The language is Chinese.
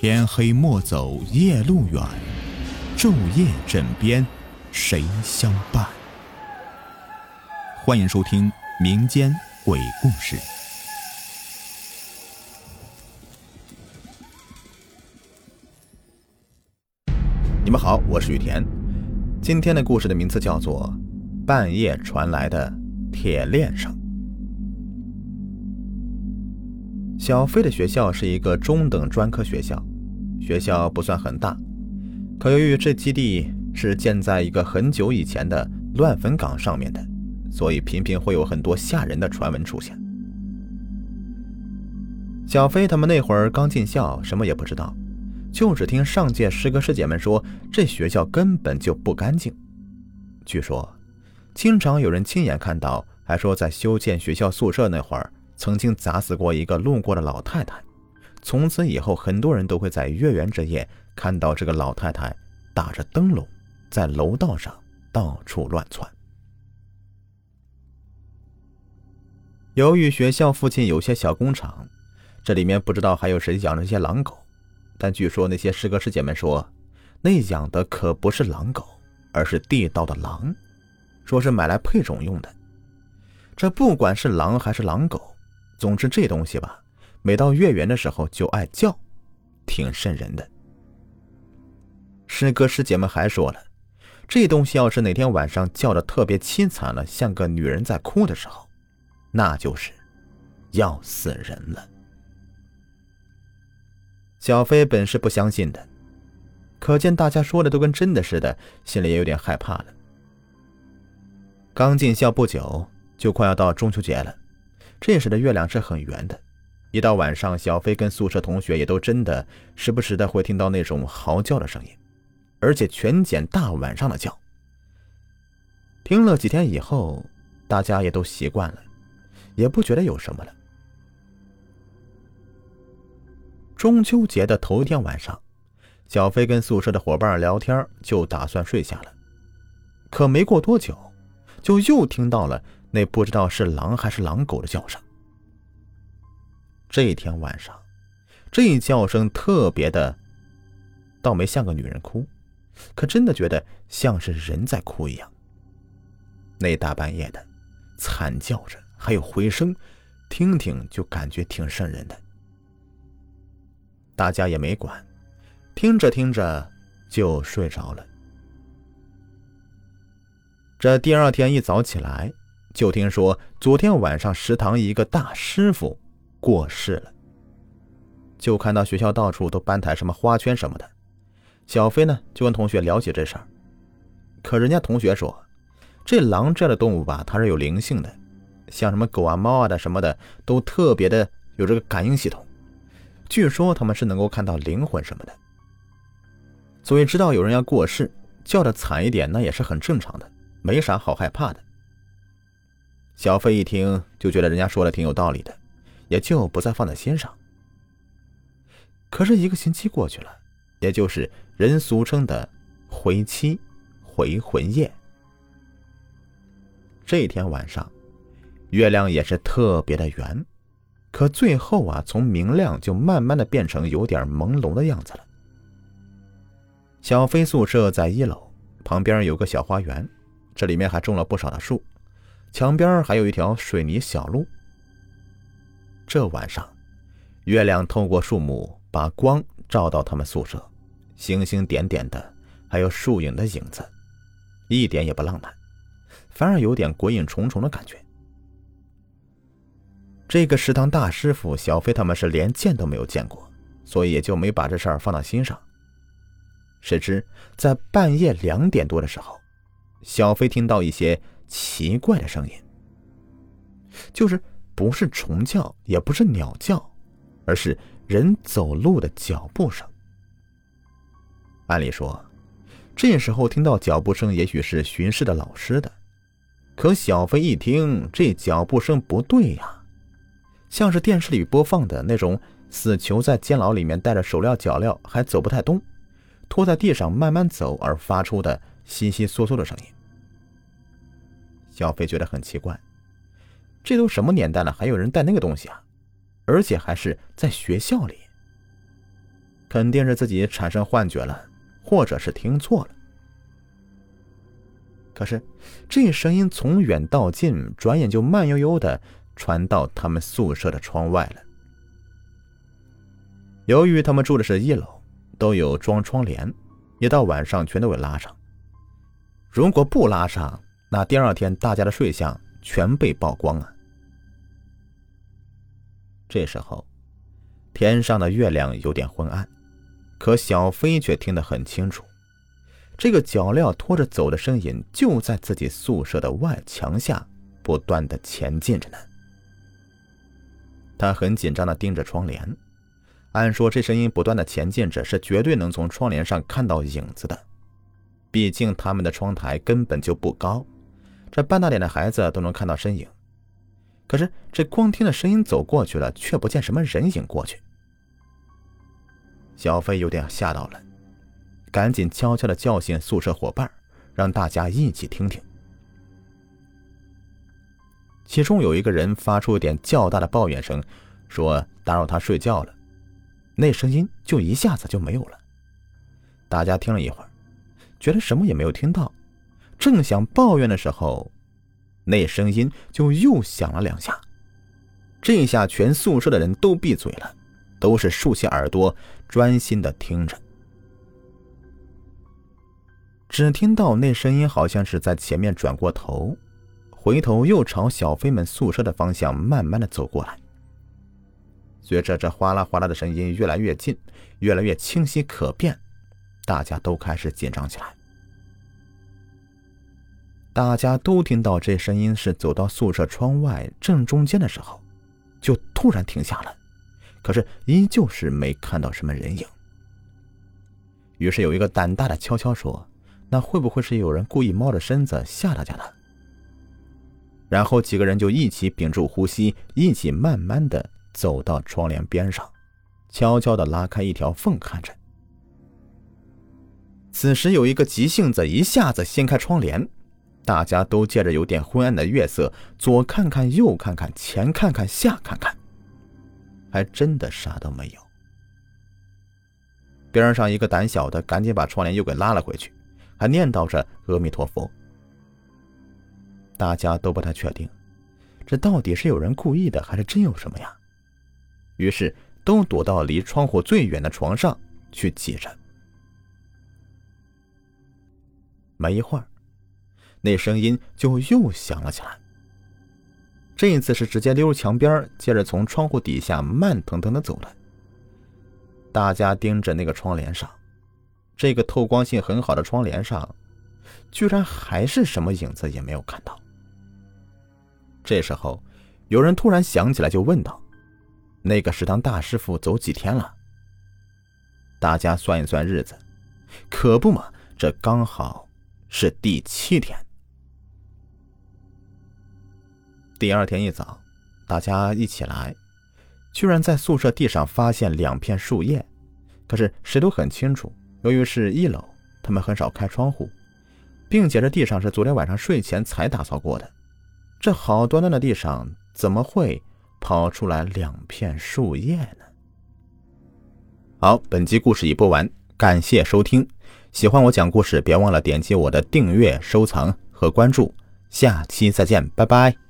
天黑莫走夜路远，昼夜枕边谁相伴？欢迎收听民间鬼故事。你们好，我是雨田。今天的故事的名字叫做《半夜传来的铁链声》。小飞的学校是一个中等专科学校，学校不算很大，可由于这基地是建在一个很久以前的乱坟岗上面的，所以频频会有很多吓人的传闻出现。小飞他们那会儿刚进校，什么也不知道，就只听上届师哥师姐们说，这学校根本就不干净。据说，经常有人亲眼看到，还说在修建学校宿舍那会儿。曾经砸死过一个路过的老太太，从此以后，很多人都会在月圆之夜看到这个老太太打着灯笼，在楼道上到处乱窜。由于学校附近有些小工厂，这里面不知道还有谁养着些狼狗，但据说那些师哥师姐们说，那养的可不是狼狗，而是地道的狼，说是买来配种用的。这不管是狼还是狼狗。总之，这东西吧，每到月圆的时候就爱叫，挺瘆人的。师哥师姐们还说了，这东西要是哪天晚上叫的特别凄惨了，像个女人在哭的时候，那就是要死人了。小飞本是不相信的，可见大家说的都跟真的似的，心里也有点害怕了。刚进校不久，就快要到中秋节了。这时的月亮是很圆的，一到晚上，小飞跟宿舍同学也都真的时不时的会听到那种嚎叫的声音，而且全捡大晚上的叫。听了几天以后，大家也都习惯了，也不觉得有什么了。中秋节的头一天晚上，小飞跟宿舍的伙伴聊天，就打算睡下了，可没过多久，就又听到了。那不知道是狼还是狼狗的叫声。这一天晚上，这一叫声特别的，倒没像个女人哭，可真的觉得像是人在哭一样。那大半夜的，惨叫着，还有回声，听听就感觉挺瘆人的。大家也没管，听着听着就睡着了。这第二天一早起来。就听说昨天晚上食堂一个大师傅过世了，就看到学校到处都搬抬什么花圈什么的。小飞呢就跟同学聊起这事儿，可人家同学说，这狼这样的动物吧，它是有灵性的，像什么狗啊、猫啊的什么的，都特别的有这个感应系统。据说他们是能够看到灵魂什么的，所以知道有人要过世，叫的惨一点，那也是很正常的，没啥好害怕的。小飞一听就觉得人家说的挺有道理的，也就不再放在心上。可是一个星期过去了，也就是人俗称的回期、回魂夜。这天晚上，月亮也是特别的圆，可最后啊，从明亮就慢慢的变成有点朦胧的样子了。小飞宿舍在一楼，旁边有个小花园，这里面还种了不少的树。墙边还有一条水泥小路。这晚上，月亮透过树木，把光照到他们宿舍，星星点点的，还有树影的影子，一点也不浪漫，反而有点鬼影重重的感觉。这个食堂大师傅小飞他们是连见都没有见过，所以也就没把这事儿放到心上。谁知在半夜两点多的时候，小飞听到一些。奇怪的声音，就是不是虫叫，也不是鸟叫，而是人走路的脚步声。按理说，这时候听到脚步声，也许是巡视的老师的。可小飞一听，这脚步声不对呀，像是电视里播放的那种死囚在监牢里面带着手镣脚镣，还走不太动，拖在地上慢慢走而发出的悉悉嗦嗦的声音。小飞觉得很奇怪，这都什么年代了，还有人带那个东西啊？而且还是在学校里。肯定是自己产生幻觉了，或者是听错了。可是，这声音从远到近，转眼就慢悠悠的传到他们宿舍的窗外了。由于他们住的是一楼，都有装窗帘，一到晚上全都会拉上。如果不拉上，那第二天大家的睡相全被曝光啊！这时候，天上的月亮有点昏暗，可小飞却听得很清楚。这个脚镣拖着走的身影就在自己宿舍的外墙下不断的前进着呢。他很紧张的盯着窗帘，按说这声音不断的前进着，是绝对能从窗帘上看到影子的。毕竟他们的窗台根本就不高，这半大脸的孩子都能看到身影。可是这光听着声音走过去了，却不见什么人影过去。小飞有点吓到了。赶紧悄悄的叫醒宿舍伙伴，让大家一起听听。其中有一个人发出一点较大的抱怨声，说打扰他睡觉了。那声音就一下子就没有了。大家听了一会儿，觉得什么也没有听到，正想抱怨的时候，那声音就又响了两下。这下全宿舍的人都闭嘴了，都是竖起耳朵专心的听着。只听到那声音好像是在前面转过头，回头又朝小飞们宿舍的方向慢慢的走过来。随着这哗啦哗啦的声音越来越近，越来越清晰可辨，大家都开始紧张起来。大家都听到这声音是走到宿舍窗外正中间的时候，就突然停下了，可是依旧是没看到什么人影。于是有一个胆大的悄悄说。那会不会是有人故意猫着身子吓大家呢？然后几个人就一起屏住呼吸，一起慢慢的走到窗帘边上，悄悄的拉开一条缝看着。此时有一个急性子，一下子掀开窗帘，大家都借着有点昏暗的月色，左看看，右看看，前看看，下看看，还真的啥都没有。边上一个胆小的赶紧把窗帘又给拉了回去。还念叨着阿弥陀佛，大家都不太确定，这到底是有人故意的，还是真有什么呀？于是都躲到离窗户最远的床上去挤着。没一会儿，那声音就又响了起来。这一次是直接溜墙边，接着从窗户底下慢腾腾的走了。大家盯着那个窗帘上。这个透光性很好的窗帘上，居然还是什么影子也没有看到。这时候，有人突然想起来，就问道：“那个食堂大师傅走几天了？”大家算一算日子，可不嘛，这刚好是第七天。第二天一早，大家一起来，居然在宿舍地上发现两片树叶，可是谁都很清楚。由于是一楼，他们很少开窗户，并且这地上是昨天晚上睡前才打扫过的，这好端端的地上怎么会跑出来两片树叶呢？好，本集故事已播完，感谢收听。喜欢我讲故事，别忘了点击我的订阅、收藏和关注。下期再见，拜拜。